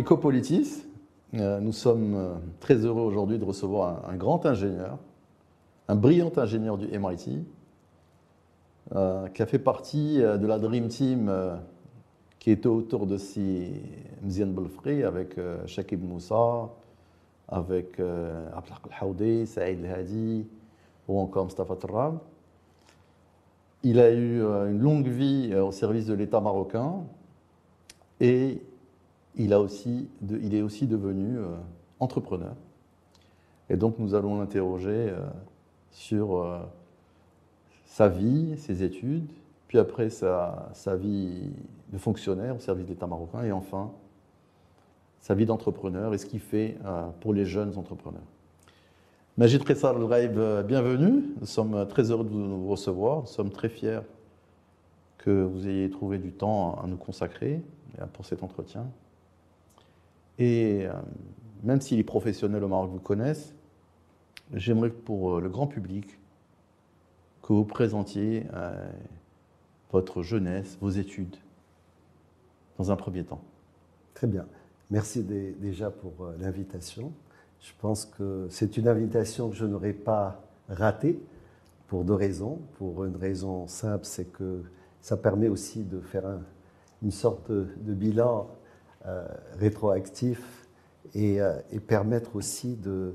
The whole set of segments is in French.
Ecopolitis, euh, nous sommes euh, très heureux aujourd'hui de recevoir un, grand ingénieur, un brillant ingénieur du MIT, euh, qui a fait partie de la Dream Team qui était autour de si Mzian Belfri avec Shakib Moussa, avec Abdelhaq Al-Haoudi, Saïd El-Hadi ou encore Mustafa Tarab. Il a eu une longue vie au service de l'État marocain et il, est aussi devenu euh, entrepreneur. Et donc nous allons l'interroger euh, sur euh, sa vie, ses études, puis après sa, vie de fonctionnaire au service de l'État marocain, et enfin sa vie d'entrepreneur et ce qu'il fait pour les jeunes entrepreneurs. Majid Ressar al bienvenue. Nous sommes très heureux de vous recevoir. Nous sommes très fiers que vous ayez trouvé du temps à nous consacrer pour cet entretien. Et euh, même si les professionnels au Maroc vous connaissent, j'aimerais pour euh, le grand public que vous présentiez euh, votre jeunesse, vos études, dans un premier temps. Très bien. Merci déjà pour l'invitation. Je pense que c'est une invitation que je n'aurais pas ratée pour deux raisons. Pour une raison simple, c'est que ça permet aussi de faire une sorte de bilan rétroactif euh, et, permettre aussi de,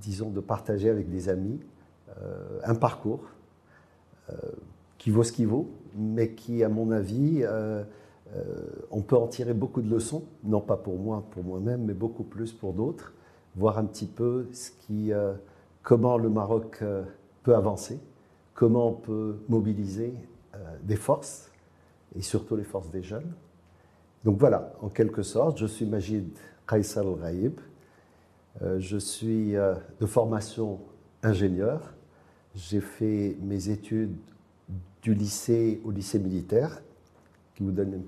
disons, de partager avec des amis euh, un parcours qui vaut ce qu'il vaut, mais qui, à mon avis, on peut en tirer beaucoup de leçons, non pas pour moi, pour moi-même, mais beaucoup plus pour d'autres, voir un petit peu comment le Maroc peut avancer, comment on peut mobiliser des forces, et surtout les forces des jeunes, donc voilà, en quelque sorte, je suis Majid Kaysal Raïb. Euh, je suis euh, de formation ingénieur. J'ai fait mes études du lycée au lycée militaire, qui vous donne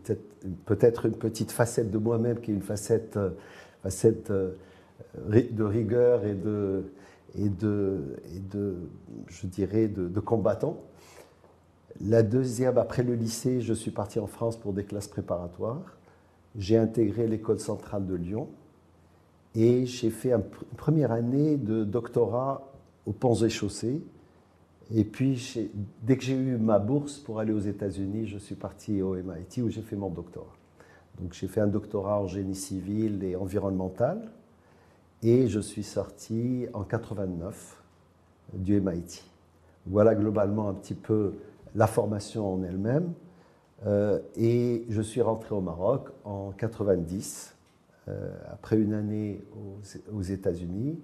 peut-être une petite facette de moi-même, qui est une facette, euh, facette de rigueur et de, et de, et de je dirais, de combattant. La deuxième, après le lycée, je suis parti en France pour des classes préparatoires j'ai intégré l'école centrale de Lyon et j'ai fait une première année de doctorat aux Ponts et Chaussées. Et puis, dès que j'ai eu ma bourse pour aller aux États-Unis, je suis parti au MIT où j'ai fait mon doctorat. Donc, j'ai fait un doctorat en génie civil et environnemental. Et je suis sorti en 89 du MIT. Voilà globalement un petit peu la formation en elle-même. Euh, et je suis rentré au Maroc en 90, euh, après une année aux, États-Unis,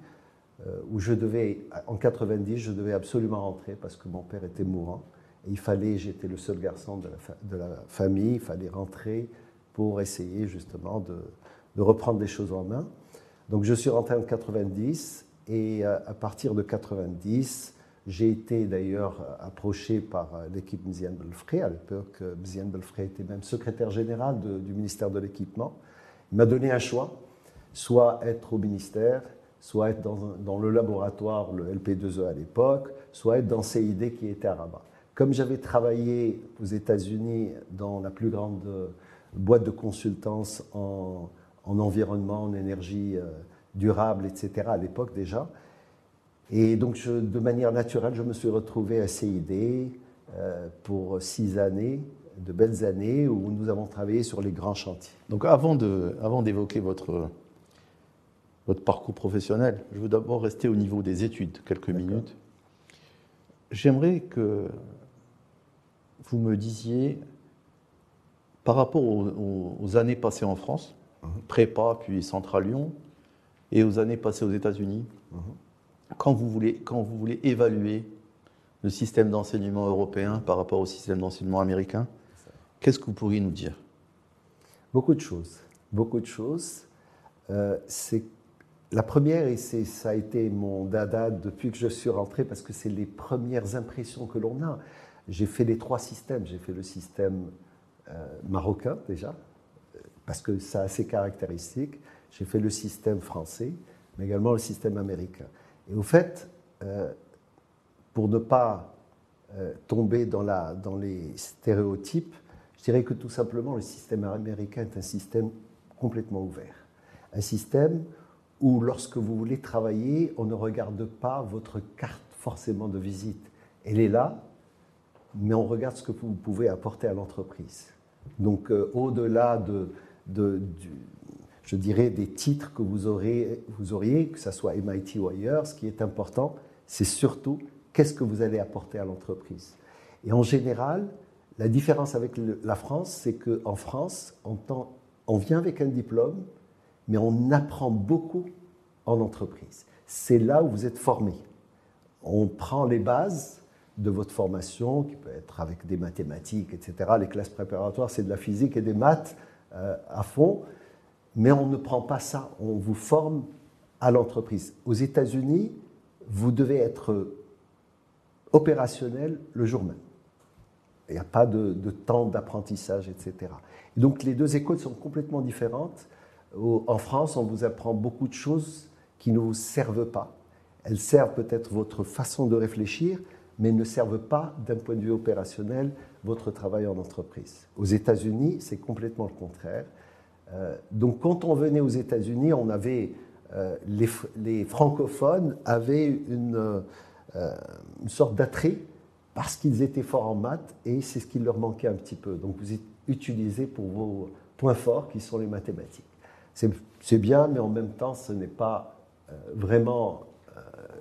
euh, où je devais, en 90, je devais absolument rentrer parce que mon père était mourant. Il fallait, j'étais le seul garçon de la, famille, il fallait rentrer pour essayer justement de, reprendre des choses en main. Donc je suis rentré en 90 et à partir de 90, j'ai été d'ailleurs approché par l'équipe Mzian Belfré. À l'époque, Mzian Belfré était même secrétaire général du ministère de l'Équipement. Il m'a donné un choix, soit être au ministère, soit être dans, le laboratoire, le LP2E à l'époque, soit être dans CID qui était à Rabat. Comme j'avais travaillé aux États-Unis dans la plus grande boîte de consultance en, environnement, en énergie euh, durable, etc., à l'époque déjà, et donc, de manière naturelle, je me suis retrouvé à CID euh, pour six années, de belles années, où nous avons travaillé sur les grands chantiers. Donc, avant d'évoquer avant votre, votre parcours professionnel, je veux d'abord rester au niveau des études, quelques minutes. J'aimerais que vous me disiez, par rapport aux, années passées en France, mhm. prépa puis Central Lyon, et aux années passées aux États-Unis, mhm quand vous voulez, quand vous voulez évaluer le système d'enseignement européen par rapport au système d'enseignement américain, qu'est-ce que vous pourriez nous dire? Beaucoup de choses. Beaucoup de choses. Euh, la première, et ça a été mon dada depuis que je suis rentré, parce que c'est les premières impressions que l'on a. J'ai fait les trois systèmes. J'ai fait le système euh, marocain déjà, parce que ça a ses caractéristiques. J'ai fait le système français, mais également le système américain. Et au fait, euh, pour ne pas euh, tomber dans, les stéréotypes, je dirais que tout simplement le système américain est un système complètement ouvert. Un système où lorsque vous voulez travailler, on ne regarde pas votre carte forcément de visite. Elle est là, mais on regarde ce que vous pouvez apporter à l'entreprise. Donc euh, au-delà de, je dirais, des titres que vous, aurez, vous auriez, que ce soit MIT ou ailleurs, ce qui est important, c'est surtout qu'est-ce que vous allez apporter à l'entreprise. Et en général, la différence avec la France, c'est qu'en France, on, vient avec un diplôme, mais on apprend beaucoup en entreprise. C'est là où vous êtes formé. On prend les bases de votre formation, qui peut être avec des mathématiques, etc. Les classes préparatoires, c'est de la physique et des maths euh, à fond, mais on ne prend pas ça, on vous forme à l'entreprise. Aux États-Unis, vous devez être opérationnel le jour même. Il n'y a pas de, temps d'apprentissage, etc. donc les deux écoles sont complètement différentes. en France, on vous apprend beaucoup de choses qui ne vous servent pas. Elles servent peut-être votre façon de réfléchir, mais ne servent pas d'un point de vue opérationnel votre travail en entreprise. Aux États-Unis, c'est complètement le contraire. Euh, donc quand on venait aux États-Unis, on avait euh, les, francophones avaient une, euh, une sorte d'attrait parce qu'ils étaient forts en maths et c'est ce qui leur manquait un petit peu. Donc vous utilisé pour vos points forts qui sont les mathématiques. C'est bien, mais en même temps, ce n'est pas vraiment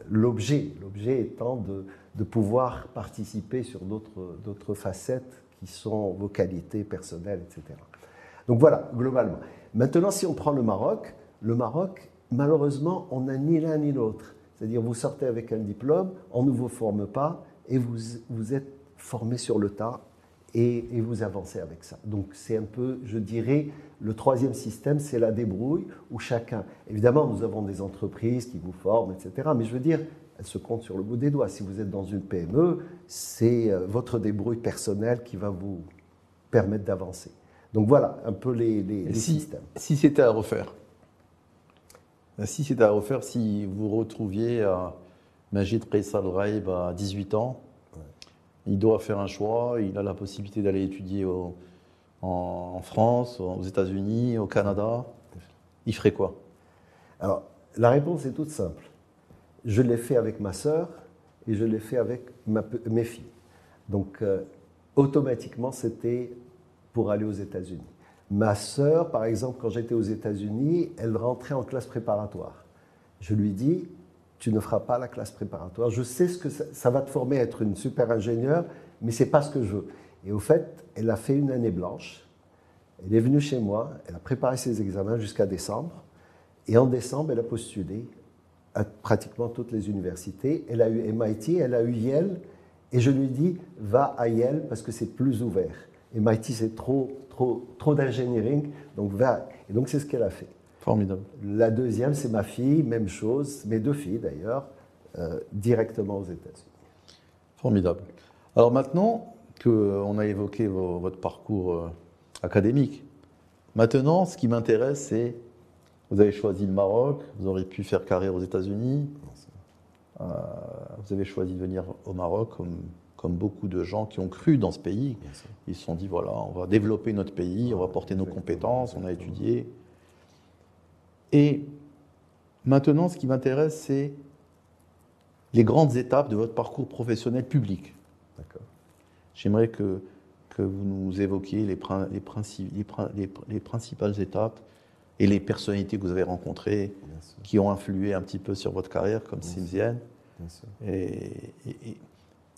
l'objet. L'objet étant de, de, pouvoir participer sur d'autres facettes qui sont vos qualités personnelles, etc. Donc voilà, globalement. Maintenant, si on prend le Maroc, le Maroc, malheureusement, on n'a ni l'un ni l'autre. C'est-à-dire, vous sortez avec un diplôme, on ne vous forme pas, et vous, vous êtes formé sur le tas, et, vous avancez avec ça. Donc c'est un peu, je dirais, le troisième système, c'est la débrouille, où chacun, évidemment, nous avons des entreprises qui vous forment, etc., mais je veux dire, elles se comptent sur le bout des doigts. Si vous êtes dans une PME, c'est euh, votre débrouille personnelle qui va vous permettre d'avancer. Donc voilà un peu les, systèmes. Si c'était à refaire, si c'était à refaire, si vous retrouviez à Majid Qaisal Raib à 18 ans, il doit faire un choix, il a la possibilité d'aller étudier en, France, aux États-Unis, au Canada. Il ferait quoi? Alors, la réponse est toute simple. Je l'ai fait avec ma sœur et je l'ai fait avec mes filles. Donc, euh, automatiquement, c'était pour aller aux États-Unis. Ma sœur, par exemple, quand j'étais aux États-Unis, elle rentrait en classe préparatoire. Je lui dis, tu ne feras pas la classe préparatoire. Je sais ce que ça, va te former à être une super ingénieure, mais c'est pas ce que je veux. Et au fait, elle a fait une année blanche. Elle est venue chez moi, elle a préparé ses examens jusqu'à décembre. Et en décembre, elle a postulé à pratiquement toutes les universités. Elle a eu MIT, elle a eu Yale. Et je lui dis, va à Yale parce que c'est plus ouvert. MIT, c'est trop, trop, trop d'engineering, donc va. Et donc, c'est ce qu'elle a fait. Formidable. La deuxième, c'est ma fille, même chose, mes deux filles d'ailleurs, euh, directement aux États-Unis. Formidable. Alors maintenant qu'on a évoqué votre parcours euh, académique, maintenant, ce qui m'intéresse, c'est vous avez choisi le Maroc, vous auriez pu faire carrière aux États-Unis, euh, vous avez choisi de venir au Maroc comme comme beaucoup de gens qui ont cru dans ce pays. Ils se sont dit, voilà, on va développer notre pays, on va porter nos compétences, on a étudié. Et maintenant, ce qui m'intéresse, c'est les grandes étapes de votre parcours professionnel public. J'aimerais que, que vous nous évoquiez les, les, les, principales étapes et les personnalités que vous avez rencontrées, qui ont influé un petit peu sur votre carrière, comme Simzienne. Et, et, et,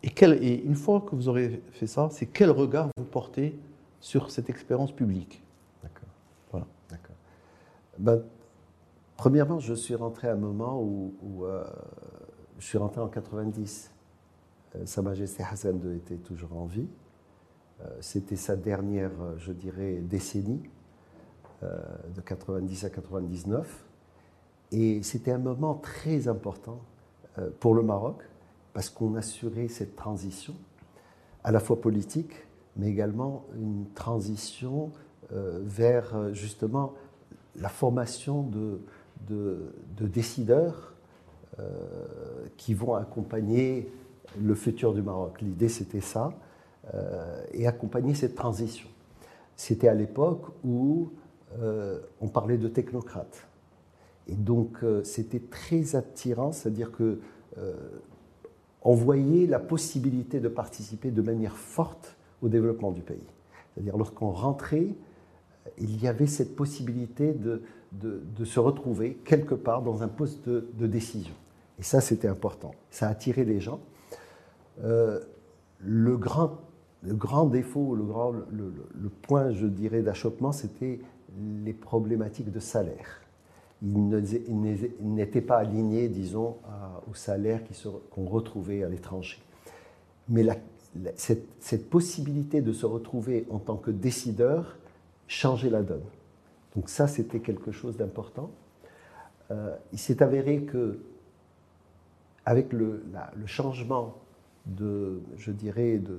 une fois que vous aurez fait ça, c'est quel regard vous portez sur cette expérience publique? D'accord. Voilà. D'accord. Ben, premièrement, je suis rentré à un moment où, euh, je suis rentré en 90. Euh, sa Majesté Hassan II était toujours en vie. Euh, c'était sa dernière, je dirais, décennie, de 90 à 99. Et c'était un moment très important pour le Maroc, parce qu'on assurait cette transition, à la fois politique, mais également une transition euh, vers euh, justement la formation de, de, décideurs euh, qui vont accompagner le futur du Maroc. L'idée, c'était ça, et accompagner cette transition. C'était à l'époque où on parlait de technocrates. Et donc, c'était très attirant, c'est-à-dire que on voyait la possibilité de participer de manière forte au développement du pays. C'est-à-dire, lorsqu'on rentrait, il y avait cette possibilité de, de, se retrouver quelque part dans un poste de, décision. Et ça, c'était important. Ça attirait les gens. Euh, le, grand, le grand défaut, le, grand, le, point, je dirais, d'achoppement, c'était les problématiques de salaire. Ils n'étaient pas alignés, disons, au salaire qu'on retrouvait à l'étranger. Mais cette, possibilité de se retrouver en tant que décideur changeait la donne. Donc ça, c'était quelque chose d'important. Euh, il s'est avéré que, avec le, changement de, je dirais, de,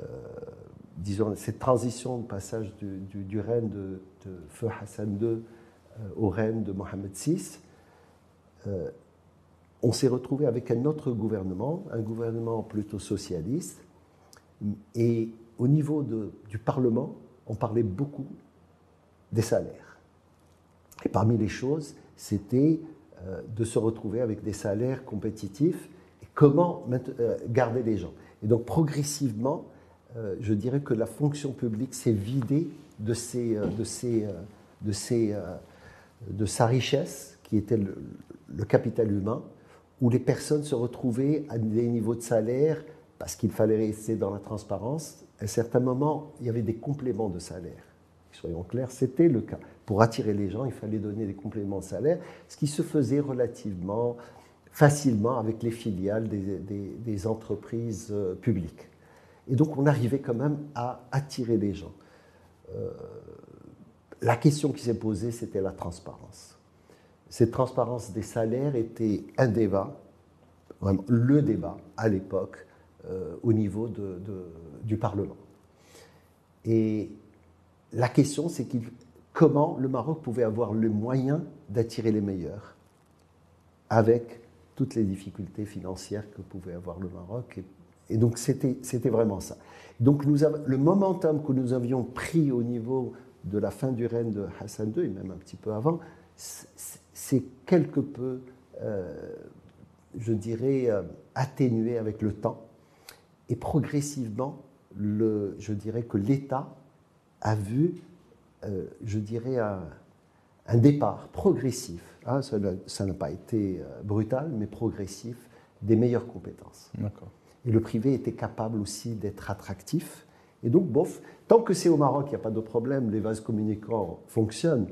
euh, disons, cette transition de passage du, règne de, Feu Hassan II au règne de Mohamed VI, on s'est retrouvé avec un autre gouvernement, un gouvernement plutôt socialiste, et au niveau du Parlement, on parlait beaucoup des salaires. Et parmi les choses, c'était euh, de se retrouver avec des salaires compétitifs et comment euh, garder les gens. Et donc progressivement, euh, je dirais que la fonction publique s'est vidée de, ses, de, ses, de, ses, de sa richesse, qui était le, capital humain, où les personnes se retrouvaient à des niveaux de salaire parce qu'il fallait rester dans la transparence. À un certain moment, il y avait des compléments de salaire soyons clairs, c'était le cas. Pour attirer les gens, il fallait donner des compléments de salaire, ce qui se faisait relativement facilement avec les filiales des, entreprises euh, publiques. Et donc on arrivait quand même à attirer les gens. Euh, la question qui s'est posée, c'était la transparence. Cette transparence des salaires était un débat, vraiment le débat à l'époque, euh, au niveau du Parlement. Et la question, c'est comment le Maroc pouvait avoir le moyen d'attirer les meilleurs avec toutes les difficultés financières que pouvait avoir le Maroc. Et, donc, c'était vraiment ça. Donc, le momentum que nous avions pris au niveau de la fin du règne de Hassan II, et même un petit peu avant, c'est quelque peu, euh, je dirais, euh, atténué avec le temps. Et progressivement, le, je dirais que l'État a vu, euh, je dirais, un, départ progressif, hein, ça n'a pas été brutal, mais progressif, des meilleures compétences. Et le privé était capable aussi d'être attractif. Et donc, bof, tant que c'est au Maroc, il n'y a pas de problème, les vases communicants fonctionnent.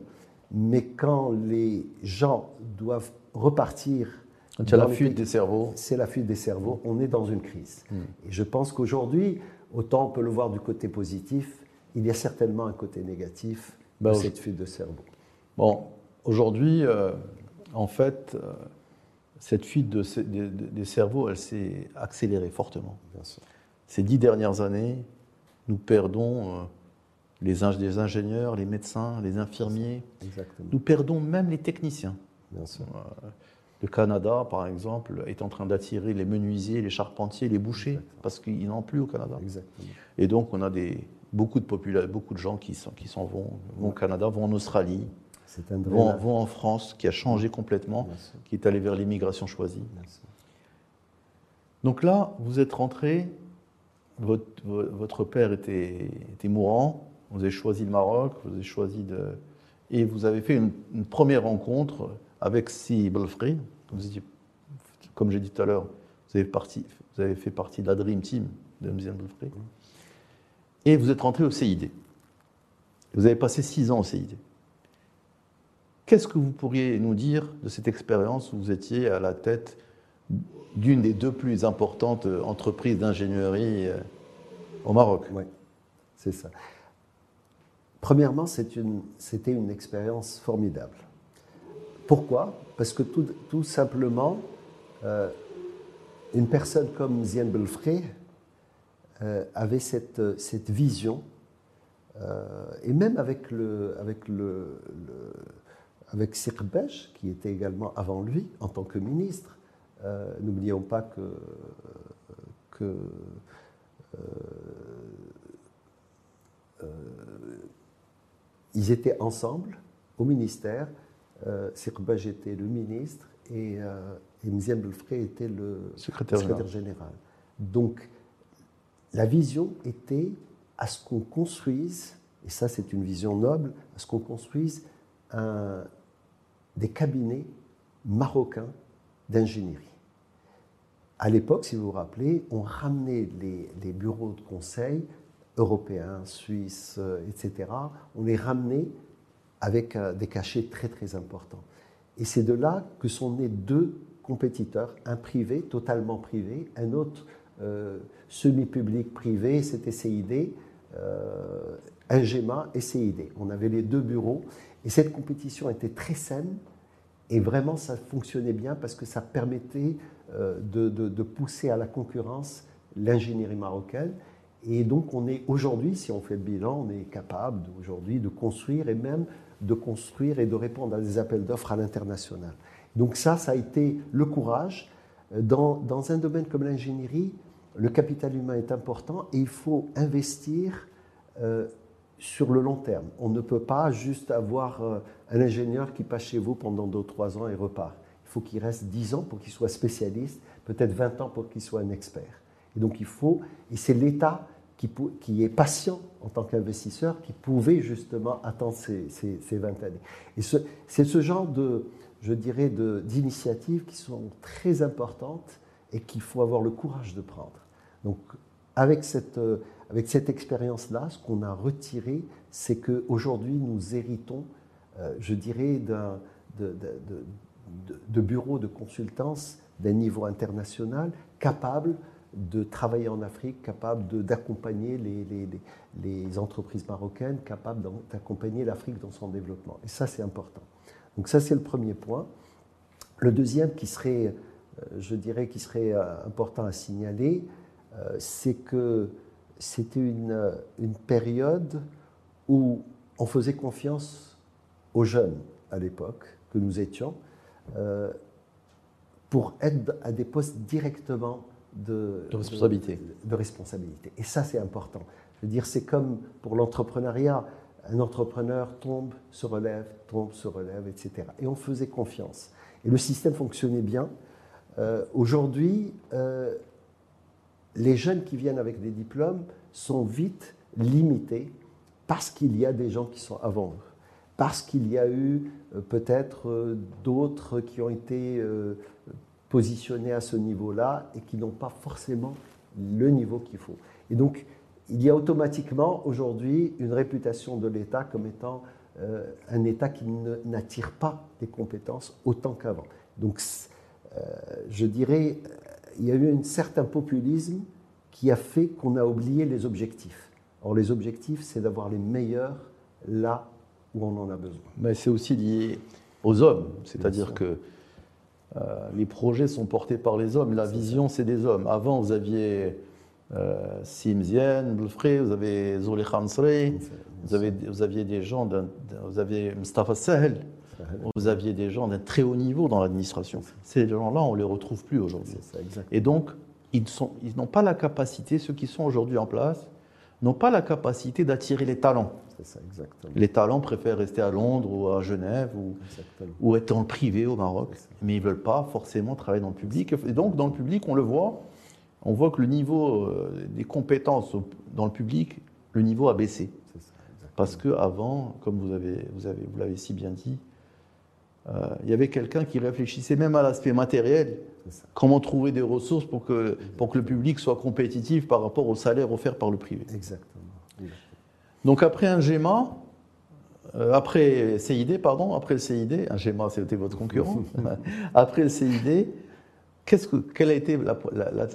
Mais quand les gens doivent repartir. Quand la fuite des cerveaux. C'est la fuite des cerveaux, on est dans une crise. Hmm. Et je pense qu'aujourd'hui, autant on peut le voir du côté positif, il y a certainement un côté négatif de bah, cette fuite de cerveau. Bon, aujourd'hui, euh, en fait, euh, cette fuite de, des cerveaux, elle s'est accélérée fortement. Ces dix dernières années, nous perdons euh, les, ingénieurs, les médecins, les infirmiers. Nous perdons même les techniciens. le Canada, par exemple, est en train d'attirer les menuisiers, les charpentiers, les bouchers, parce qu'ils n'en ont plus au Canada. Et donc, on a des, beaucoup de, beaucoup de gens qui s'en qui vont, vont au Canada, vont en Australie, vont, vont, en France, qui a changé complètement, qui est allé vers l'immigration choisie. Donc là, vous êtes rentré, votre, père était, mourant, vous avez choisi le Maroc, vous avez choisi de... Et vous avez fait une, première rencontre avec Si Belfry, comme j'ai dit tout à l'heure, vous, avez fait partie de la Dream Team de Mzian Belfry et vous êtes rentré au CID. Vous avez passé six ans au CID. Qu'est-ce que vous pourriez nous dire de cette expérience où vous étiez à la tête d'une des deux plus importantes entreprises d'ingénierie euh, au Maroc Oui, c'est ça. Premièrement, c'était une, expérience formidable. Pourquoi? Parce que tout, simplement, euh, une personne comme Zien Belfré, euh, avait cette, euh, vision, euh, et même avec, le, avec, avec qui était également avant lui en tant que ministre, n'oublions pas que, que ils étaient ensemble au ministère. Euh, Sirbaj était le ministre et, euh, et Mziem était le Secrétaire secrétaire général. Donc, la vision était à ce qu'on construise, et ça c'est une vision noble, à ce qu'on construise un- des cabinets marocains d'ingénierie. À l'époque, si vous vous rappelez, on ramenait les, bureaux de conseil européens, suisses, euh, etc. On les ramenait avec euh, des cachets très très importants. Et c'est de là que sont nés deux compétiteurs, un privé, totalement privé, un autre euh, semi-public privé, c'était CID, euh, Ingema et CID. On avait les deux bureaux et cette compétition était très saine et vraiment ça fonctionnait bien parce que ça permettait euh, de, de- pousser à la concurrence l'ingénierie marocaine. Et donc on est aujourd'hui, si on fait le bilan, on est capable aujourd'hui de construire et même de construire et de répondre à des appels d'offres à l'international. Donc ça, ça a été le courage. Dans, dans un domaine comme l'ingénierie, le capital humain est important et il faut investir euh, sur le long terme. On ne peut pas juste avoir euh, un ingénieur qui passe chez vous pendant 2 ou 3 ans et repart. Il faut qu'il reste 10 ans pour qu'il soit spécialiste, peut-être 20 ans pour qu'il soit un expert. Et donc il faut, et c'est l'État qui, est patient en tant qu'investisseur, qui pouvait justement attendre ces, ces- ces 20 années. Et ce- c'est ce genre de, je dirais, d'initiatives qui sont très importantes et qu'il faut avoir le courage de prendre. Donc avec cette, euh, avec cette expérience-là, ce qu'on a retiré, c'est qu'aujourd'hui, nous héritons, euh, je dirais, de, bureaux de consultance d'un niveau international capable de travailler en Afrique, capable d'accompagner les, entreprises marocaines, capable d'accompagner l'Afrique dans son développement. Et ça, c'est important. Donc ça, c'est le premier point. Le deuxième qui serait, euh, je dirais, qui serait euh, important à signaler, c'est que c'était une, euh, une période où on faisait confiance aux jeunes à l'époque, que nous étions, euh, pour être à des postes directement de, De responsabilité. de- de responsabilité. Et ça, c'est important. Je veux dire, c'est comme pour l'entrepreneuriat. Un entrepreneur tombe, se relève, tombe, se relève, etc. Et on faisait confiance. Et le système fonctionnait bien. Euh, Aujourd'hui, euh, les jeunes qui viennent avec des diplômes sont vite limités parce qu'il y a des gens qui sont avant eux, parce qu'il y a eu euh, peut-être euh, d'autres qui ont été euh, positionnés à ce niveau-là et qui n'ont pas forcément le niveau qu'il faut. Et donc, il y a automatiquement aujourd'hui une réputation de l'État comme étant un État qui n'attire pas des compétences autant qu'avant. Donc, je dirais, il y a eu un certain populisme qui a fait qu'on a oublié les objectifs. Or, les objectifs, c'est d'avoir les meilleurs là où on en a besoin. Mais c'est aussi lié aux hommes, c'est-à-dire que euh, les projets sont portés par les hommes, la vision c'est des hommes. Avant vous aviez euh, Simzien, Belfré, vous avez Zoli Khamsri, vous, avez, vous aviez des gens, vous avez Mustafa Sahel, vous aviez des gens d'un très haut niveau dans l'administration. Ces gens-là, on ne les retrouve plus aujourd'hui. Et donc, ils n'ont pas la capacité, ceux qui sont aujourd'hui en place, n'ont pas la capacité d'attirer les talents. C'est ça, exactement. Les talents préfèrent rester à Londres ou à Genève ou, être dans le privé au Maroc, mais ils ne veulent pas forcément travailler dans le public. Et donc, dans le public, on le voit, on voit que le niveau euh, des compétences dans le public, le niveau a baissé. Ça. Parce qu'avant, comme vous avez, vous avez, vous l'avez si bien dit, il y avait quelqu'un qui réfléchissait même à l'aspect matériel, comment trouver des ressources pour que, pour que le public soit compétitif par rapport au salaire offert par le privé. Exactement. Donc après un GEMA, euh, après CID, pardon, après le CID, un GEMA c'était votre concurrent, après le CID, que, quelle a été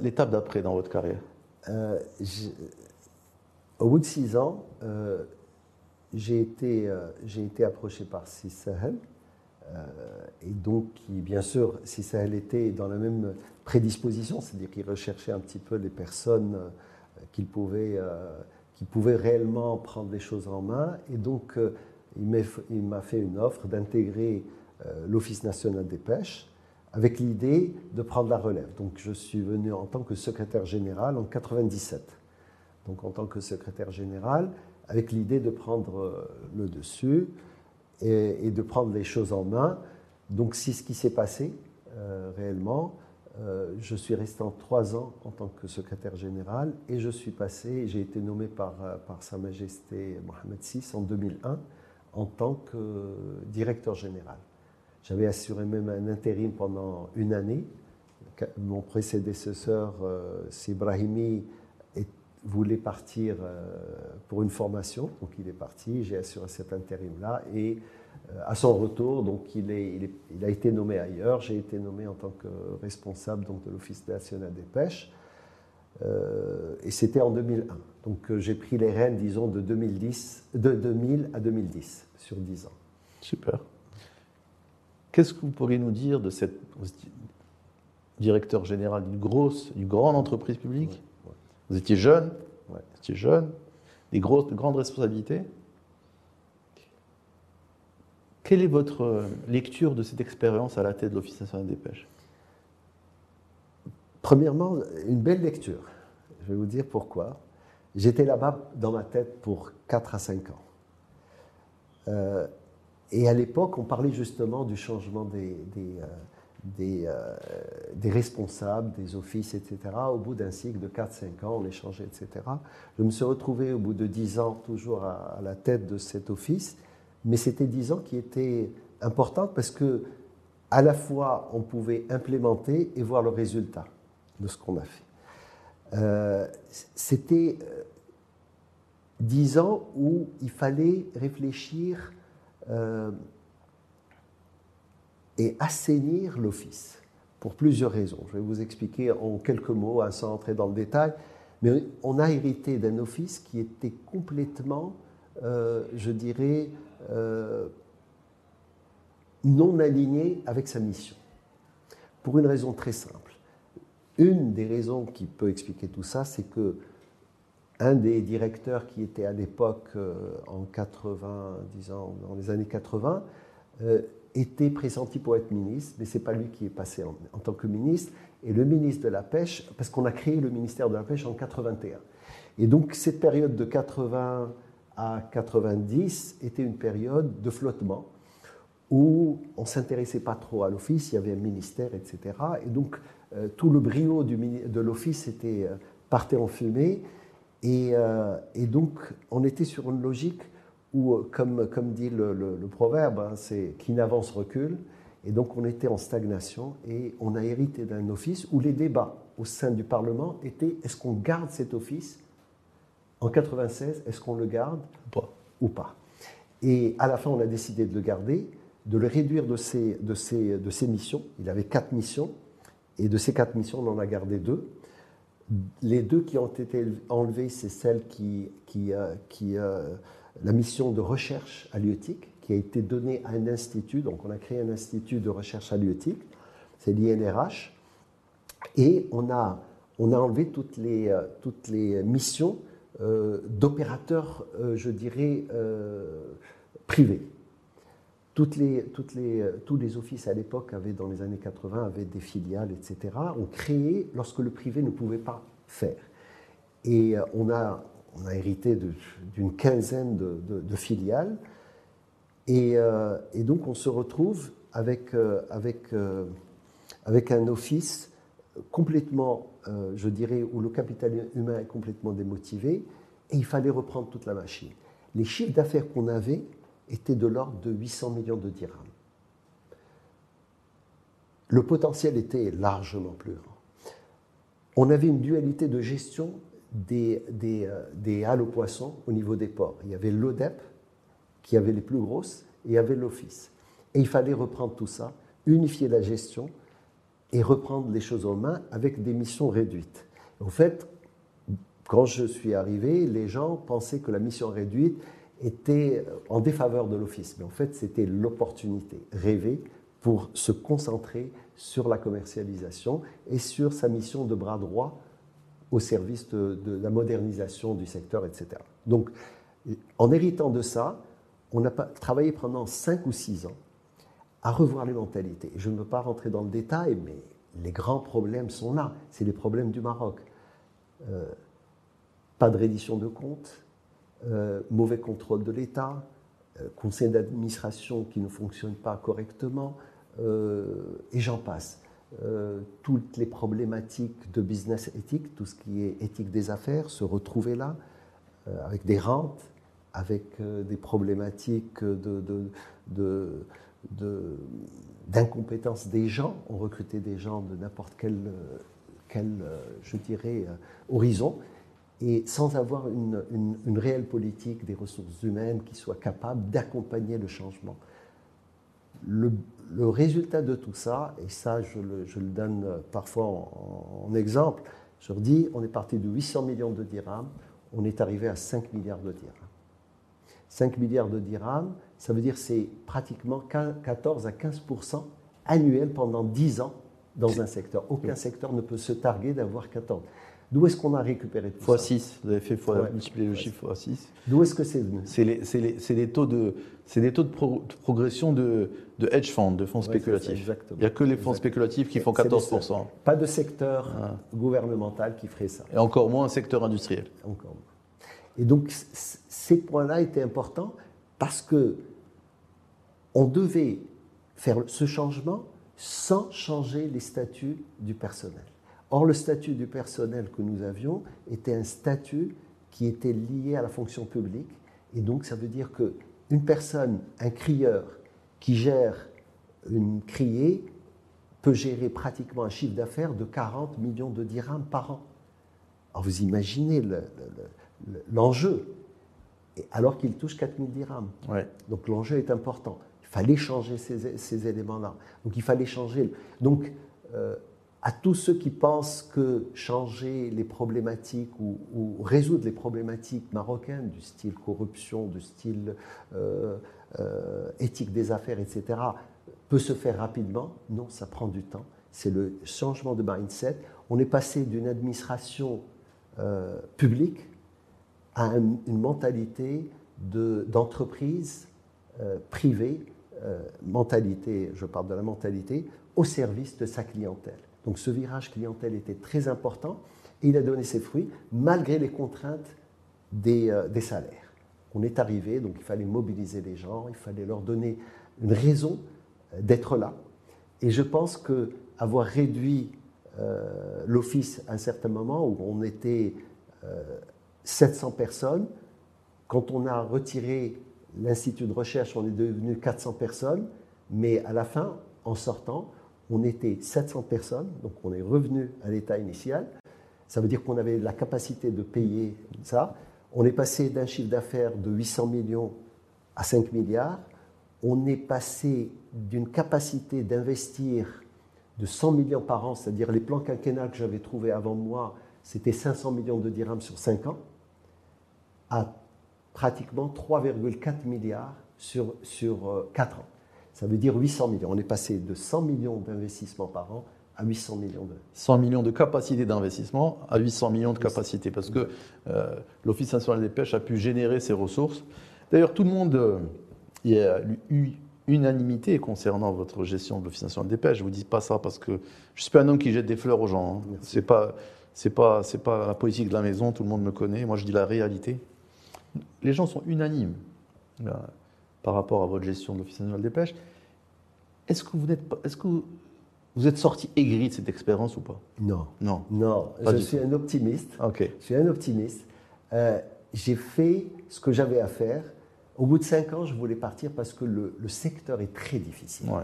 l'étape d'après dans votre carrière? Euh, au bout de six ans, euh, j'ai été, euh, été approché par Sahel. Euh, et donc, bien sûr, Sis Sahel était dans la même prédisposition, c'est-à-dire qu'il recherchait un petit peu les personnes euh, qu'il pouvait, euh, qui pouvaient réellement prendre les choses en main. Et donc, il m'a fait une offre d'intégrer l'Office national des pêches avec l'idée de prendre la relève. Donc je suis venu en tant que secrétaire général en 97. Donc en tant que secrétaire général, avec l'idée de prendre le dessus et, de prendre les choses en main. Donc c'est ce qui s'est passé réellement. je suis resté en trois ans en tant que secrétaire général et je suis passé, j'ai été nommé par, par Sa Majesté Mohamed VI en 2001 en tant que directeur général. J'avais assuré même un intérim pendant une année. Mon prédécesseur, euh, Sibrahimi, voulait partir euh, pour une formation, donc il est parti, j'ai assuré cet intérim-là, et euh, à son retour, donc il, est, il, a été nommé ailleurs, j'ai été nommé en tant que responsable donc, de l'Office national des pêches, et c'était en 2001. Donc j'ai pris les rênes, disons, de, 2010, de 2000 à 2010, sur 10 ans. Super. Qu'est-ce que vous pourriez nous dire de cette directeur général d'une grosse, d'une grande entreprise publique? Vous étiez jeune, vous étiez jeune, des grosses, de grandes responsabilités. Quelle est votre euh, lecture de cette expérience à la tête de l'Office national des pêches? Premièrement, une belle lecture. Je vais vous dire pourquoi. J'étais là-bas dans ma tête pour 4 à 5 ans. Euh, et à l'époque, on parlait justement du changement des, des, euh, euh, des, responsables, des offices, etc. Au bout d'un cycle de 4-5 ans, on les changeait, etc. Je me suis retrouvé au bout de 10 ans toujours à, la tête de cet office, mais c'était 10 ans qui étaient importants parce que à la fois on pouvait implémenter et voir le résultat de ce qu'on a fait. Euh, c'était 10 ans où il fallait réfléchir euh, et assainir l'office pour plusieurs raisons. Je vais vous expliquer en quelques mots, sans entrer dans le détail. Mais on a hérité d'un office qui était complètement, euh, je dirais, euh, non aligné avec sa mission. Pour une raison très simple. Une des raisons qui peut expliquer tout ça, c'est que un des directeurs qui était à l'époque euh, en 80, disons, dans les années 80, euh, était pressenti pour être ministre, mais ce n'est pas lui qui est passé en, tant que ministre. Et le ministre de la Pêche, parce qu'on a créé le ministère de la Pêche en 81. Et donc cette période de 80 à 90 était une période de flottement où on ne s'intéressait pas trop à l'office, il y avait un ministère, etc. Et donc euh, tout le brio de l'office était, partait en fumée. Euh, et, donc, on était sur une logique où, euh, comme, comme dit le, proverbe, hein, c'est qui n'avance recule. Et donc, on était en stagnation et on a hérité d'un office où les débats au sein du Parlement étaient est-ce qu'on garde cet office? En 96, est-ce qu'on le garde ou pas Et à la fin, on a décidé de le garder, de le réduire de ses, de ses, de ses missions. Il avait quatre missions. Et de ces quatre missions, on en a gardé deux. Les deux qui ont été enlevées, c'est celle qui, qui, euh, qui euh, la mission de recherche halieutique qui a été donnée à un institut. Donc, on a créé un institut de recherche halieutique, c'est l'INRH, et on a, on a enlevé toutes les, euh, toutes les missions d'opérateurs, je dirais, privés. Toutes les, toutes les, tous les offices à l'époque avaient, dans les années 80, avaient des filiales, etc. On créé lorsque le privé ne pouvait pas faire. Et euh, on a, on a hérité d'une quinzaine de, filiales. Et, euh, et, donc on se retrouve avec, euh, avec, avec un office complètement, je dirais, où le capital humain est complètement démotivé, et il fallait reprendre toute la machine. Les chiffres d'affaires qu'on avait, était de l'ordre de 800 millions de dirhams. Le potentiel était largement plus grand. On avait une dualité de gestion euh, des halles aux poissons au niveau des ports. Il y avait l'ODEP, qui avait les plus grosses, et il y avait l'Office. Et il fallait reprendre tout ça, unifier la gestion et reprendre les choses en main avec des missions réduites. En fait, quand je suis arrivé, les gens pensaient que la mission réduite, était en défaveur de l'Office. Mais en fait, c'était l'opportunité rêvée pour se concentrer sur la commercialisation et sur sa mission de bras droit au service de, la modernisation du secteur, etc. Donc, en héritant de ça, on a travaillé pendant 5 ou 6 ans à revoir les mentalités. Je ne veux pas rentrer dans le détail, mais les grands problèmes sont là. C'est les problèmes du Maroc. Euh, pas de reddition de comptes, euh, mauvais contrôle de l'État, euh, conseil d'administration qui ne fonctionne pas correctement, et j'en passe. Toutes les problématiques de business éthique, tout ce qui est éthique des affaires, se retrouver là, avec des rentes, avec des problématiques d'incompétence des gens. On recrutait des gens de n'importe quel, je dirais, horizon et sans avoir une, réelle politique des ressources humaines qui soit capable d'accompagner le changement. Résultat de tout ça, et ça je le, donne parfois en, exemple, je leur dis, on est parti de 800 millions de dirhams, on est arrivé à 5 milliards de dirhams. 5 milliards de dirhams, ça veut dire c'est pratiquement 14 à 15% annuels pendant 10 ans dans un secteur. Aucun secteur ne peut se targuer d'avoir 14. D'où est-ce qu'on a récupéré tout fois 6, vous avez fait fois, multiplier le chiffre fois 6. D'où est-ce que c'est venu C'est des taux de, taux de, progression de, de, hedge funds, de fonds spéculatifs. Il n'y a que les fonds spéculatifs qui font 14%. Pas de secteur ah. gouvernemental qui ferait ça. Et encore moins un secteur industriel. Encore moins. Et donc ces points-là étaient importants parce que on devait faire ce changement sans changer les statuts du personnel. Or, le statut du personnel que nous avions était un statut qui était lié à la fonction publique. Et donc, ça veut dire qu'une personne, un crieur qui gère une criée, peut gérer pratiquement un chiffre d'affaires de 40 millions de dirhams par an. Alors, vous imaginez l'enjeu, alors qu'il touche 4 000 dirhams. Donc, l'enjeu est important. Il fallait changer ces, éléments-là. Donc, il fallait changer. Donc, euh, à tous ceux qui pensent que changer les problématiques ou, résoudre les problématiques marocaines du style corruption, du style euh, euh, éthique des affaires, etc., peut se faire rapidement. Non, ça prend du temps. C'est le changement de mindset. On est passé d'une administration euh, publique à une mentalité d'entreprise privée, mentalité, je parle de la mentalité, au service de sa clientèle. Donc ce virage clientèle était très important et il a donné ses fruits malgré les contraintes euh, des, salaires. On est arrivé, donc il fallait mobiliser les gens, il fallait leur donner une raison euh, d'être là. Et je pense que avoir réduit euh, l'office à un certain moment où on était 700 personnes, quand on a retiré l'institut de recherche, on est devenu 400 personnes, mais à la fin, en sortant, on était 700 personnes, donc on est revenu à l'état initial. Ça veut dire qu'on avait la capacité de payer ça. On est passé d'un chiffre d'affaires de 800 millions à 5 milliards. On est passé d'une capacité d'investir de 100 millions par an, c'est-à-dire les plans quinquennals que j'avais trouvés avant moi, c'était 500 millions de dirhams sur 5 ans, à pratiquement 3,4 milliards sur, sur 4 euh, ans. Ça veut dire 800 millions. On est passé de 100 millions d'investissements par an à 800 millions de... 100 millions de capacité d'investissement à 800 millions de capacité, parce que euh, l'Office national des pêches a pu générer ces ressources. D'ailleurs, tout le monde, euh, il y a eu unanimité concernant votre gestion de l'Office national des pêches. Je ne vous dis pas ça parce que je ne suis pas un homme qui jette des fleurs aux gens. Hein. Ce n'est pas, pas, pas la politique de la maison, tout le monde me connaît. Moi, je dis la réalité. Les gens sont unanimes par rapport à votre gestion de l'Office national des pêches. Est-ce que vous êtes, est-ce que vous êtes sorti aigri de cette expérience ou pas? Non. Non. Non. je suis un optimiste. Ok. Je suis un optimiste. Euh, j'ai fait ce que j'avais à faire. Au bout de cinq ans, je voulais partir parce que le, secteur est très difficile. Ouais.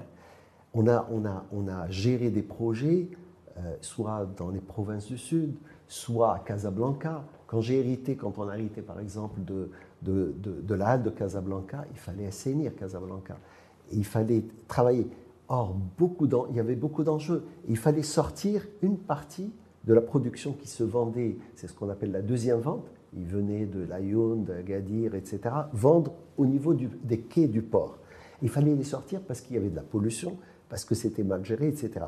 On, a, on, a, on a géré des projets, euh, soit dans les provinces du Sud, soit à Casablanca. Quand j'ai hérité, quand on a hérité par exemple de, de, de, la halle de Casablanca, il fallait assainir Casablanca. il fallait travailler. Or, beaucoup il y avait beaucoup d'enjeux. Il fallait sortir une partie de la production qui se vendait, c'est ce qu'on appelle la deuxième vente. Il venait de l'Ayoun, de Gadir, etc. Vendre au niveau des quais du port. Il fallait les sortir parce qu'il y avait de la pollution, parce que c'était mal géré, etc.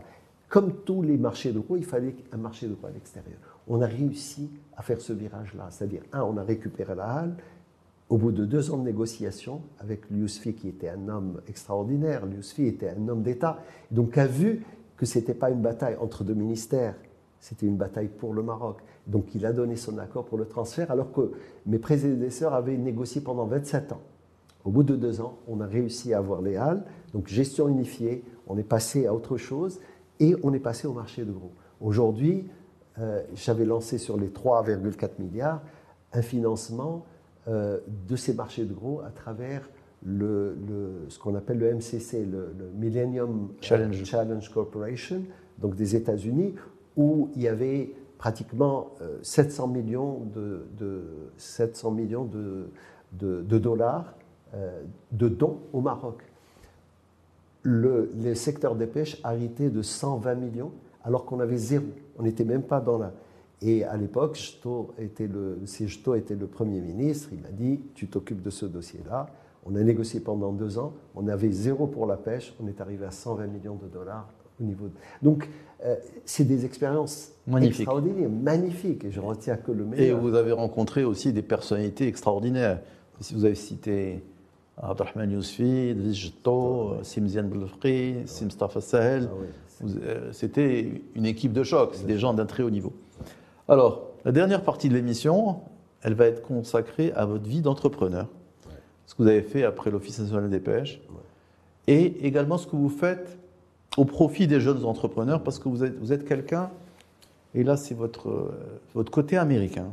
Comme tous les marchés de gros, il fallait un marché de gros à l'extérieur. On a réussi à faire ce virage-là. C'est-à-dire, un, on a récupéré la halle, au bout de deux ans de négociations avec Liusfi, qui était un homme extraordinaire, Liusfi était un homme d'État, donc a vu que ce n'était pas une bataille entre deux ministères, c'était une bataille pour le Maroc. Donc il a donné son accord pour le transfert, alors que mes prédécesseurs avaient négocié pendant 27 ans. Au bout de deux ans, on a réussi à avoir les halles, donc gestion unifiée, on est passé à autre chose et on est passé au marché de gros. Aujourd'hui, euh, j'avais lancé sur les 3,4 milliards un financement de ces marchés de gros à travers le, ce qu'on appelle le MCC, le, Millennium Challenge. Challenge Corporation, donc des États-Unis, où il y avait pratiquement 700 euh, millions de, 700 millions de, de dollars euh, de dons au Maroc. Le, secteur des pêches a arrêté de 120 millions alors qu'on avait zéro. On n'était même pas dans la... Et à l'époque, était le, si était le Premier ministre, il m'a dit, tu t'occupes de ce dossier-là. On a négocié pendant deux ans, on avait zéro pour la pêche, on est arrivé à 120 millions de dollars au niveau. De... Donc, euh, c'est des expériences extraordinaires, magnifiques, et je retiens que le meilleur. Et vous avez rencontré aussi des personnalités extraordinaires. Si vous avez cité Abdelrahman Yousfi, Vizjto, Simzian Belfri, Simstafa Sahel. Ah euh, c'était une équipe de choc, c'est des gens d'un très haut niveau. Alors, la dernière partie de l'émission, elle va être consacrée à votre vie d'entrepreneur. Ce que vous avez fait après l'Office national des pêches. Et également ce que vous faites au profit des jeunes entrepreneurs, parce que vous êtes, vous êtes quelqu'un, et là c'est votre, euh, votre côté américain.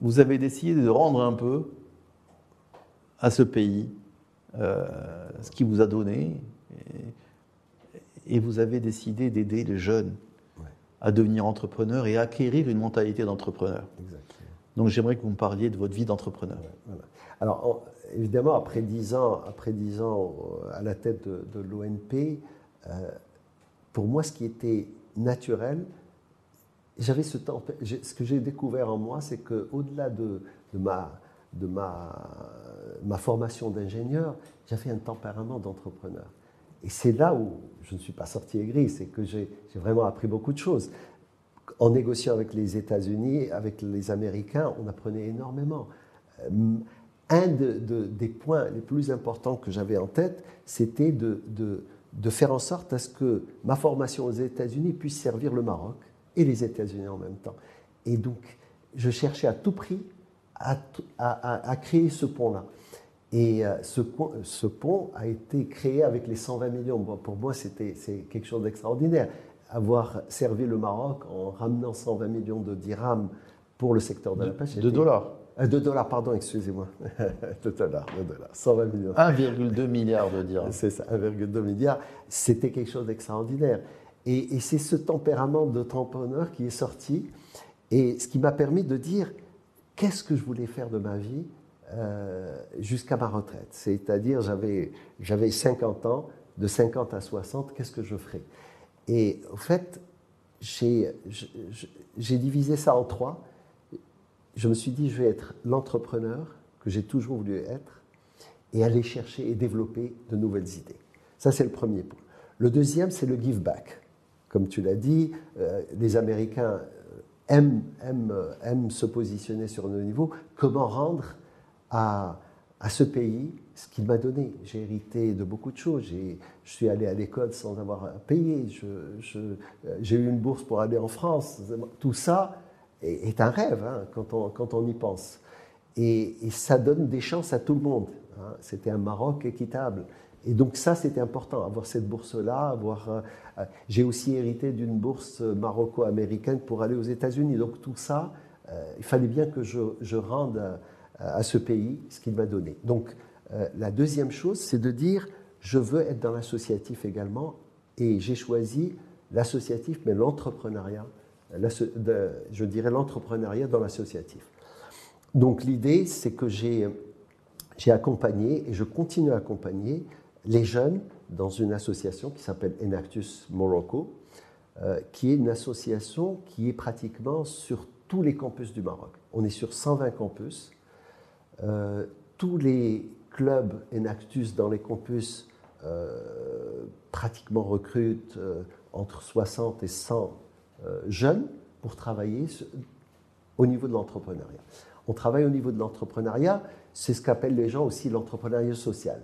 Vous avez décidé de rendre un peu à ce pays, euh, ce qu'il vous a donné, et, vous avez décidé d'aider les jeunes à devenir entrepreneurs et à acquérir une mentalité d'entrepreneur. Donc j'aimerais que vous me parliez de votre vie d'entrepreneur. Alors évidemment, après dix ans, après dix ans euh, à la tête de, l'ONP, euh, pour moi, ce qui était naturel, j'avais ce temps. Ce que j'ai découvert en moi, c'est que au-delà de, de, ma de ma, ma formation d'ingénieur, j'avais un tempérament d'entrepreneur. Et c'est là où je ne suis pas sorti aigri, c'est que j'ai vraiment appris beaucoup de choses. En négociant avec les États-Unis, avec les Américains, on apprenait énormément. Euh, un des points les plus importants que j'avais en tête, c'était de, faire en sorte à ce que ma formation aux États-Unis puisse servir le Maroc et les États-Unis en même temps. Et donc, je cherchais à tout prix à, créer ce pont-là. Et euh, ce, ce, pont a été créé avec les 120 millions. pour moi, c'était c'est quelque chose d'extraordinaire. Avoir servi le Maroc en ramenant 120 millions de dirhams pour le secteur de la pêche. De, dollars euh, De dollars, pardon, excusez-moi. de dollars, de dollars. 120 millions. 1,2 milliard de dirhams. C'est ça, 1,2 milliard. C'était quelque chose d'extraordinaire. Et, et c'est ce tempérament de tamponneur qui est sorti. Et ce qui m'a permis de dire qu'est-ce que je voulais faire de ma vie euh, jusqu'à ma retraite. C'est-à-dire, j'avais, j'avais 50 ans, de 50 à 60, qu'est-ce que je ferais? Et au fait, j'ai, divisé ça en trois. Je me suis dit, je vais être l'entrepreneur que j'ai toujours voulu être et aller chercher et développer de nouvelles idées. Ça, c'est le premier point. Le deuxième, c'est le give back. Comme tu l'as dit, euh, les Américains aime, aime, se positionner sur nos niveaux, comment rendre à, ce pays ce qu'il m'a donné. J'ai hérité de beaucoup de choses. Je suis allé à l'école sans avoir payé. J'ai eu une bourse pour aller en France. Tout ça est, un rêve hein, quand, on, quand, on, y pense. Et, ça donne des chances à tout le monde. Hein. C'était un Maroc équitable. Et donc ça, c'était important, avoir cette bourse-là. Euh, euh, j'ai aussi hérité d'une bourse maroco-américaine pour aller aux États-Unis. Donc tout ça, euh, il fallait bien que je, rende à, ce pays ce qu'il m'a donné. Donc la deuxième chose, c'est de dire, je veux être dans l'associatif également. Et j'ai choisi l'associatif, mais l'entrepreneuriat, je dirais l'entrepreneuriat dans l'associatif. Donc l'idée, c'est que j'ai, j'ai accompagné et je continue à accompagner les jeunes dans une association qui s'appelle Enactus Morocco, euh, qui est une association qui est pratiquement sur tous les campus du Maroc. On est sur 120 campus. Euh, tous les clubs Enactus dans les campus euh, pratiquement recrutent entre 60 et 100 jeunes pour travailler au niveau de l'entrepreneuriat. On travaille au niveau de l'entrepreneuriat, c'est ce qu'appellent les gens aussi l'entrepreneuriat social.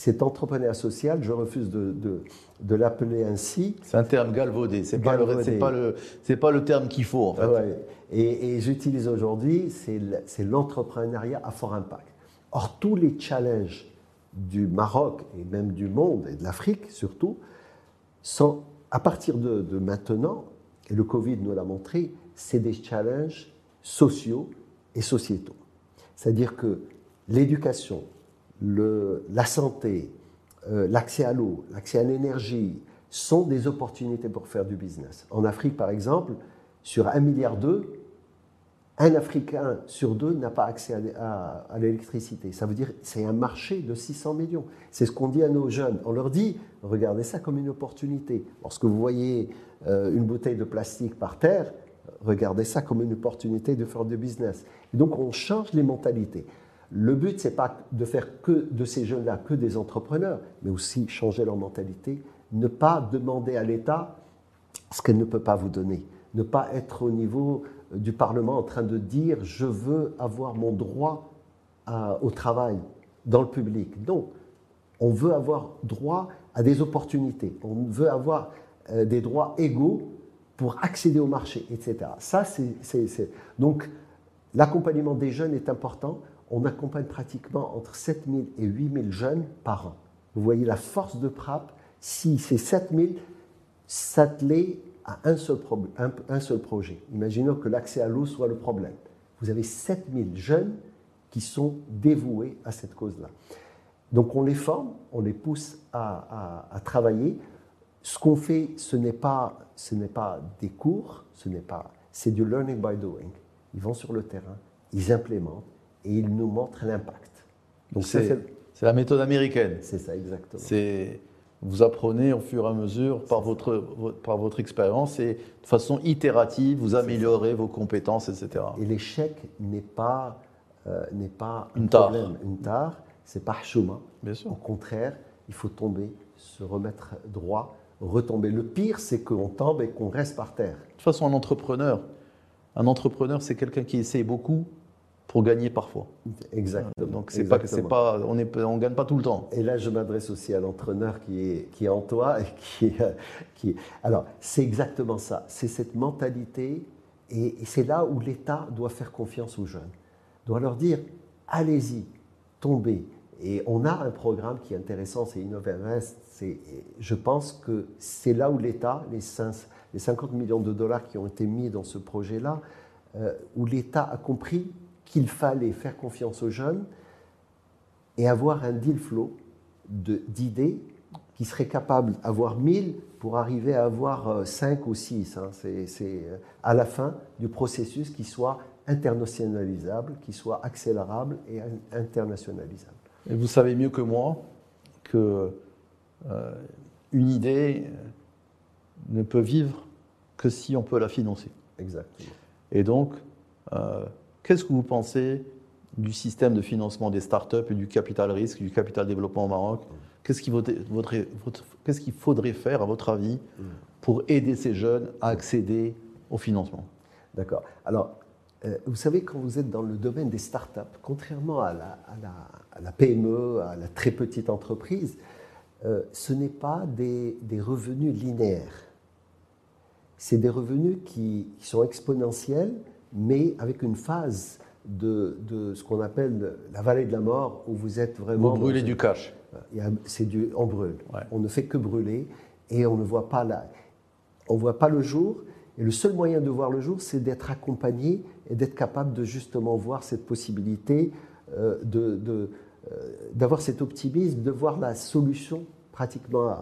Cet entrepreneuriat social, je refuse de, de, l'appeler ainsi. C'est un terme galvaudé, c'est pas, le, pas, le, pas le terme qu'il faut en fait. Et, et j'utilise aujourd'hui, c'est l'entrepreneuriat à fort impact. Or, tous les challenges du Maroc et même du monde et de l'Afrique surtout sont à partir de, de maintenant, et le Covid nous l'a montré, c'est des challenges sociaux et sociétaux. C'est-à-dire que l'éducation, la santé, euh, l'accès à l'eau, l'accès à l'énergie sont des opportunités pour faire du business. En Afrique, par exemple, sur 1,2 milliard, un Africain sur deux n'a pas accès à, l'électricité. Ça veut dire c'est un marché de 600 millions. C'est ce qu'on dit à nos jeunes. On leur dit, regardez ça comme une opportunité. Lorsque vous voyez euh, une bouteille de plastique par terre, regardez ça comme une opportunité de faire du business. Et donc on change les mentalités. Le but, c'est pas de faire que de ces jeunes-là que des entrepreneurs, mais aussi changer leur mentalité, ne pas demander à l'État ce qu'elle ne peut pas vous donner, ne pas être au niveau euh, du Parlement en train de dire je veux avoir mon droit au travail dans le public. Non, on veut avoir droit à des opportunités, on veut avoir euh, des droits égaux pour accéder au marché, etc. Ça, c'est donc l'accompagnement des jeunes est important on accompagne pratiquement entre 7 000 et 8 000 jeunes par an. Vous voyez la force de PRAP, si ces 7 000 s'attelaient à un seul, projet. Imaginons que l'accès à l'eau soit le problème. Vous avez 7 000 jeunes qui sont dévoués à cette cause-là. Donc on les forme, on les pousse à, travailler. Ce qu'on fait, ce n'est pas, pas des cours, ce n'est pas, c'est du learning by doing. Ils vont sur le terrain, ils implémentent, et il nous montre l'impact. Donc c'est la méthode américaine. C'est ça, exactement. C'est vous apprenez au fur et à mesure par votre, par votre expérience et de façon itérative, vous améliorez vos compétences, etc. Et l'échec n'est pas, euh, n'est pas une un tare. problème, une tare, c'est pas chemin. Bien sûr. Au contraire, il faut tomber, se remettre droit, retomber. Le pire, c'est qu'on tombe et qu'on reste par terre. De toute façon, un entrepreneur, un entrepreneur, c'est quelqu'un qui essaye beaucoup pour gagner parfois. Exactement. Donc c'est pas, c'est pas, on ne on gagne pas tout le temps. Et là, je m'adresse aussi à l'entraîneur qui est, qui est en toi et qui, euh, qui alors c'est exactement ça. C'est cette mentalité et, c'est là où l'État doit faire confiance aux jeunes, doit leur dire allez-y, tombez. Et on a un programme qui est intéressant, c'est InnovInvest. C'est, je pense que c'est là où l'État, les, les 50 millions de dollars qui ont été mis dans ce projet-là, euh, où l'État a compris qu'il fallait faire confiance aux jeunes et avoir un deal flow d'idées qui seraient capables d'avoir 1000 pour arriver à avoir 5 euh, ou 6. Hein. C'est euh, à la fin du processus qui soit internationalisable, qui soit accélérable et internationalisable. Et vous savez mieux que moi que euh, une idée ne peut vivre que si on peut la financer. Exactement. Et donc, Qu'est-ce que vous pensez du système de financement des startups et du capital risque, du capital développement au Maroc Qu'est-ce qu'il faudrait, faire, à votre avis, pour aider ces jeunes à accéder au financement? D'accord. Alors, euh, vous savez, quand vous êtes dans le domaine des startups, contrairement à la, PME, à la très petite entreprise, euh, ce n'est pas des, revenus linéaires. C'est des revenus qui sont exponentiels mais avec une phase de, ce qu'on appelle la vallée de la mort, où vous êtes vraiment... Vous brûlez du cash. C'est du, on brûle. On ne fait que brûler et on ne voit pas la, on voit pas le jour. Et le seul moyen de voir le jour, c'est d'être accompagné et d'être capable de justement voir cette possibilité, euh, de, euh, d'avoir cet optimisme, de voir la solution, pratiquement euh,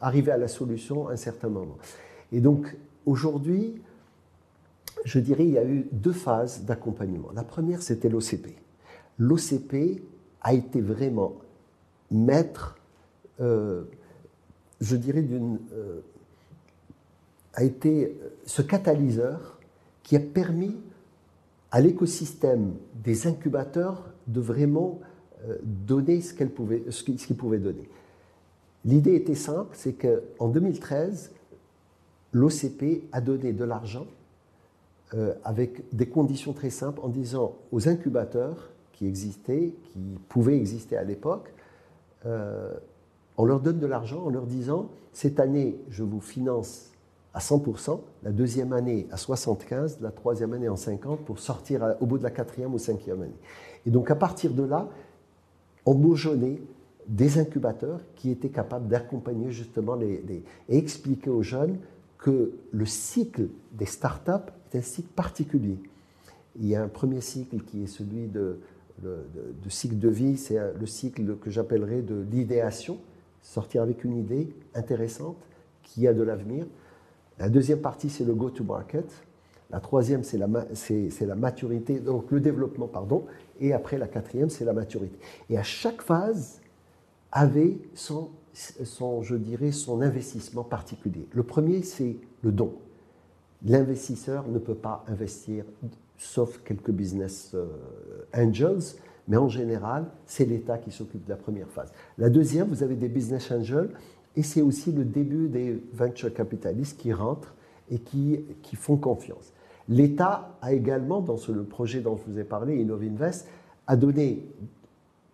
arriver à la solution à un certain moment. Et donc aujourd'hui, je dirais, il y a eu deux phases d'accompagnement. La première, c'était l'OCP. L'OCP a été vraiment maître, euh, je dirais, d'une, euh, a été ce catalyseur qui a permis à l'écosystème des incubateurs de vraiment euh, donner ce, qu'elle pouvait, ce pouvait donner. L'idée était simple, c'est qu'en 2013, l'OCP a donné de l'argent euh, avec des conditions très simples en disant aux incubateurs qui existaient, qui pouvaient exister à l'époque, on leur donne de l'argent en leur disant, cette année, je vous finance à 100%, la deuxième année à 75%, la troisième année en 50% pour sortir au bout de la quatrième ou cinquième année. Et donc à partir de là, on bourgeonnait des incubateurs qui étaient capables d'accompagner justement les, et expliquer aux jeunes que le cycle des startups est un cycle particulier. Il y a un premier cycle qui est celui de, cycle de vie, c'est le cycle que j'appellerais de l'idéation, sortir avec une idée intéressante qui a de l'avenir. La deuxième partie, c'est le go-to-market. La troisième, c'est la, maturité, donc le développement, pardon. Et après, la quatrième, c'est la maturité. Et à chaque phase avait son, je dirais, son investissement particulier. Le premier, c'est le don. L'investisseur ne peut pas investir, sauf quelques business euh, angels, mais en général, c'est l'État qui s'occupe de la première phase. La deuxième, vous avez des business angels et c'est aussi le début des venture capitalistes qui rentrent et qui, qui font confiance. L'État a également, dans ce, le projet dont je vous ai parlé, InnovInvest, a donné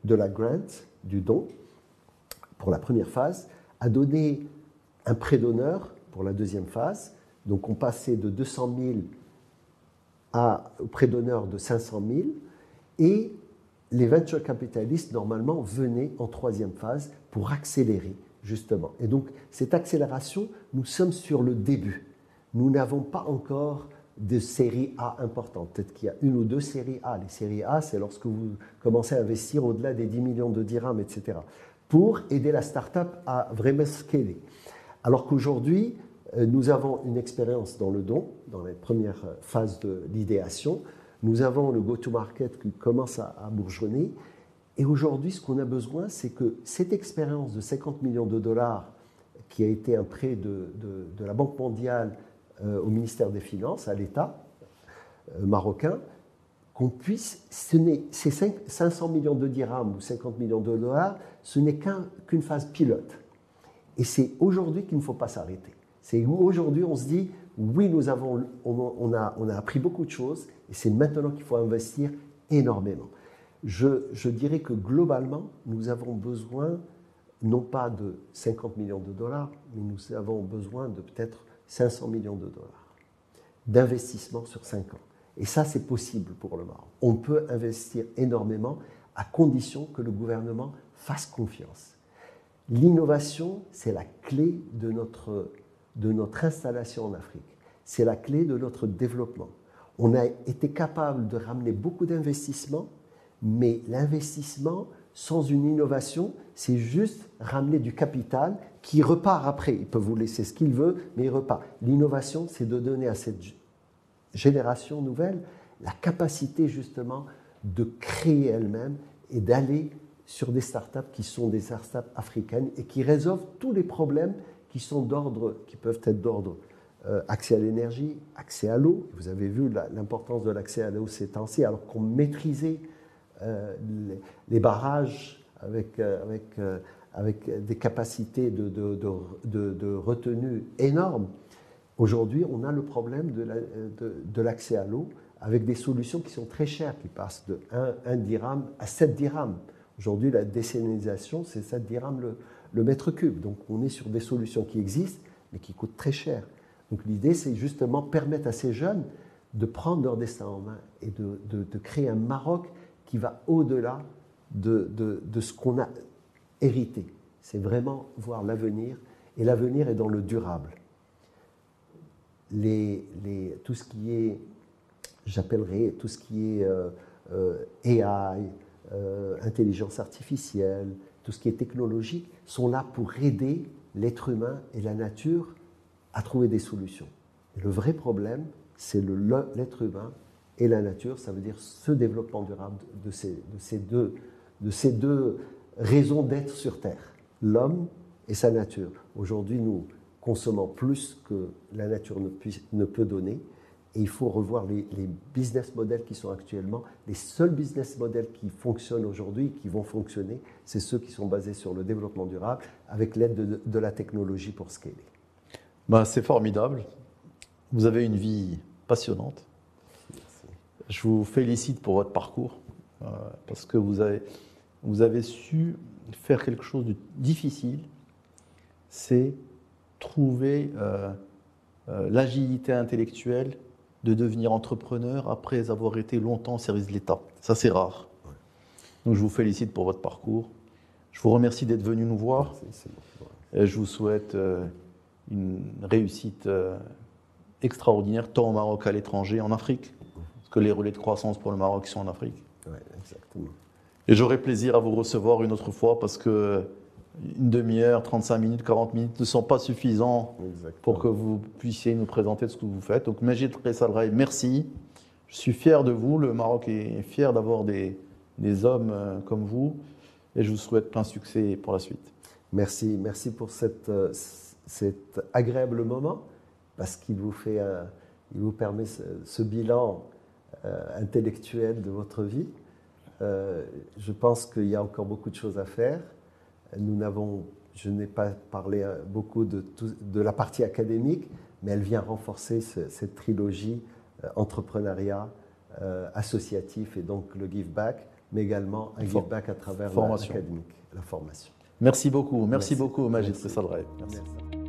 de la grant, du don, pour la première phase, a donné un prêt d'honneur pour la deuxième phase. Donc on passait de 200 000 à, prêt d'honneur de 500 000. Et les venture capitalistes, normalement, venaient en troisième phase pour accélérer justement. Et donc, cette accélération, nous sommes sur le début. Nous n'avons pas encore de série A importante. Peut-être qu'il y a une ou deux séries A. Les séries A, c'est lorsque vous commencez à investir au-delà des 10 millions de dirhams, etc. Pour aider la start-up à vraiment scaler. Alors qu'aujourd'hui, nous avons une expérience dans le don, dans les premières phases de l'idéation. Nous avons le go-to-market qui commence à, à bourgeonner. Et aujourd'hui, ce qu'on a besoin, c'est que cette expérience de 50 millions de dollars, qui a été un prêt de, la Banque mondiale euh, au ministère des Finances, à l'État euh, marocain, qu'on puisse, ce ces 500 millions de dirhams ou 50 millions de dollars, ce n'est qu'une phase pilote. Et c'est aujourd'hui qu'il ne faut pas s'arrêter. C'est aujourd'hui on se dit, oui, nous avons, on, a, on a appris beaucoup de choses, et c'est maintenant qu'il faut investir énormément je, dirais que globalement, nous avons besoin non pas de 50 millions de dollars, mais nous avons besoin de peut-être 500 millions de dollars d'investissement sur 5 ans. Et ça, c'est possible pour le Maroc. On peut investir énormément à condition que le gouvernement fasse confiance. L'innovation, c'est la clé de notre, de notre installation en Afrique. C'est la clé de notre développement. On a été capable de ramener beaucoup d'investissements mais l'investissement, sans une innovation, c'est juste ramener du capital qui repart après. Il peut vous laisser ce qu'il veut, mais il repart. L'innovation, c'est de donner à cette génération nouvelle la capacité justement de créer elle-même et d'aller sur des startups qui sont des startups africaines et qui résolvent tous les problèmes qui sont d'ordre, qui peuvent être d'ordre euh, accès à l'énergie, accès à l'eau. Vous avez vu l'importance de l'accès à l'eau ces temps-ci, alors qu'on maîtrisait euh, les, barrages avec, euh, avec, des capacités de, de, de, retenue énormes. Aujourd'hui, on a le problème de l'accès à l'eau avec des solutions qui sont très chères, qui passent de 1, dirham à 7 dirhams. Aujourd'hui, la décénalisation, c'est 7 dirhams le, le, mètre cube. Donc, on est sur des solutions qui existent, mais qui coûtent très cher. Donc, l'idée, c'est justement permettre à ces jeunes de prendre leur destin en main et de, de créer un Maroc qui va au-delà de, de, ce qu'on a hérité. C'est vraiment voir l'avenir, et l'avenir est dans le durable. Les, les, tout ce qui est, j'appellerais, tout ce qui est euh, euh, AI, euh, intelligence artificielle, tout ce qui est technologique, sont là pour aider l'être humain et la nature à trouver des solutions. le vrai problème, c'est l'être humain et la nature, ça veut dire ce développement durable de ces, de ces, deux, raisons d'être sur Terre, l'homme et sa nature. Aujourd'hui, nous consommons plus que la nature ne peut donner. Et il faut revoir les, business models qui sont actuellement. Les seuls business models qui fonctionnent aujourd'hui, qui vont fonctionner, c'est ceux qui sont basés sur le développement durable avec l'aide de, de, la technologie pour scaler. Ben, c'est formidable. Vous avez une vie passionnante. Je vous félicite pour votre parcours, euh, parce que vous avez, vous avez su faire quelque chose de difficile, c'est trouver euh, euh, l'agilité intellectuelle de devenir entrepreneur après avoir été longtemps au service de l'État. Ça, c'est rare. Donc, je vous félicite pour votre parcours. Je vous remercie d'être venu nous voir. Et je vous souhaite euh, une réussite extraordinaire, tant au Maroc qu'à l'étranger, en Afrique. Parce que les relais de croissance pour le Maroc sont en Afrique. Exactement. Et j'aurai plaisir à vous recevoir une autre fois parce que une demi-heure, 35 minutes, 40 minutes ne sont pas suffisants pour que vous puissiez nous présenter ce que vous faites. Donc Majid Salraï, merci. Je suis fier de vous. Le Maroc est fier d'avoir des, des, hommes euh, comme vous. Et je vous souhaite plein succès pour la suite. Merci, merci pour cette, euh, cet agréable moment parce qu'il vous, fait, il vous permet ce, bilan euh, intellectuel de votre vie. je pense qu'il y a encore beaucoup de choses à faire. Nous n'avons, je n'ai pas parlé euh, beaucoup de, de, la partie académique, mais elle vient renforcer cette trilogie euh, entrepreneuriat, euh, associatif et donc le give back, mais également un give back à travers l'académique, la formation. Merci beaucoup, merci, beaucoup Magid Merci.